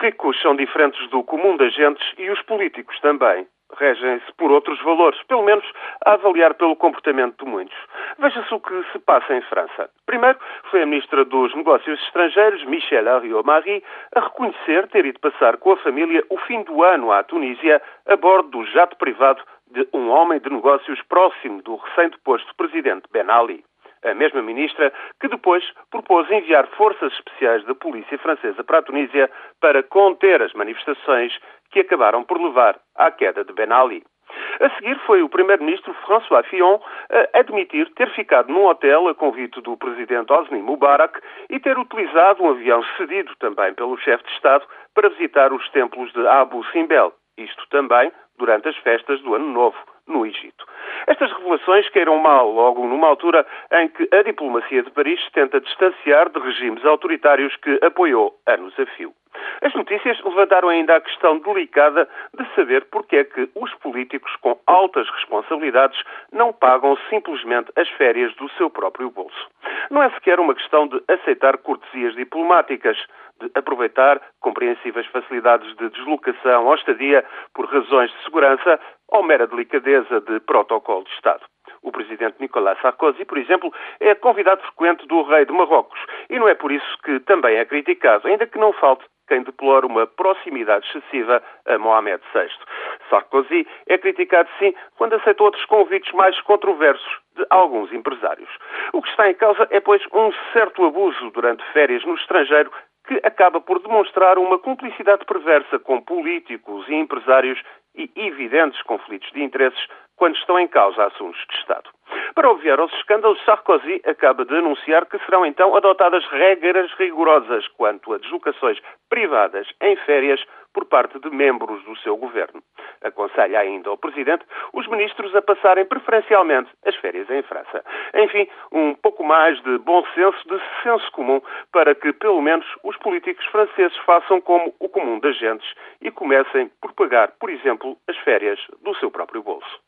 ricos são diferentes do comum das gentes e os políticos também. Regem-se por outros valores, pelo menos a avaliar pelo comportamento de muitos. Veja-se o que se passa em França. Primeiro, foi a Ministra dos Negócios Estrangeiros, Michel Ariot-Marie, a reconhecer ter ido passar com a família o fim do ano à Tunísia a bordo do jato privado de um homem de negócios próximo do recém-deposto presidente Ben Ali a mesma ministra, que depois propôs enviar forças especiais da polícia francesa para a Tunísia para conter as manifestações que acabaram por levar à queda de Ben Ali. A seguir foi o primeiro-ministro François Fillon a admitir ter ficado num hotel a convite do presidente Hosni Mubarak e ter utilizado um avião cedido também pelo chefe de Estado para visitar os templos de Abu Simbel. Isto também durante as festas do Ano Novo no Egito. Estas revelações queiram mal logo numa altura em que a diplomacia de Paris tenta distanciar de regimes autoritários que apoiou anos a fio. As notícias levantaram ainda a questão delicada de saber porque é que os políticos com altas responsabilidades não pagam simplesmente as férias do seu próprio bolso. Não é sequer uma questão de aceitar cortesias diplomáticas, de aproveitar compreensíveis facilidades de deslocação ou estadia por razões de segurança ou mera delicadeza de protocolo de Estado. O presidente Nicolas Sarkozy, por exemplo, é convidado frequente do rei de Marrocos e não é por isso que também é criticado, ainda que não falte quem deplora uma proximidade excessiva a Mohamed VI. Sarkozy é criticado, sim, quando aceita outros convites mais controversos de alguns empresários. O que está em causa é, pois, um certo abuso durante férias no estrangeiro que acaba por demonstrar uma cumplicidade perversa com políticos e empresários e evidentes conflitos de interesses quando estão em causa assuntos de Estado. Para obviar aos escândalos, Sarkozy acaba de anunciar que serão então adotadas regras rigorosas quanto a deslocações privadas em férias por parte de membros do seu governo. Aconselha ainda ao Presidente os ministros a passarem preferencialmente as férias em França. Enfim, um pouco mais de bom senso, de senso comum, para que pelo menos os políticos franceses façam como o comum das gentes e comecem por pagar, por exemplo, as férias do seu próprio bolso.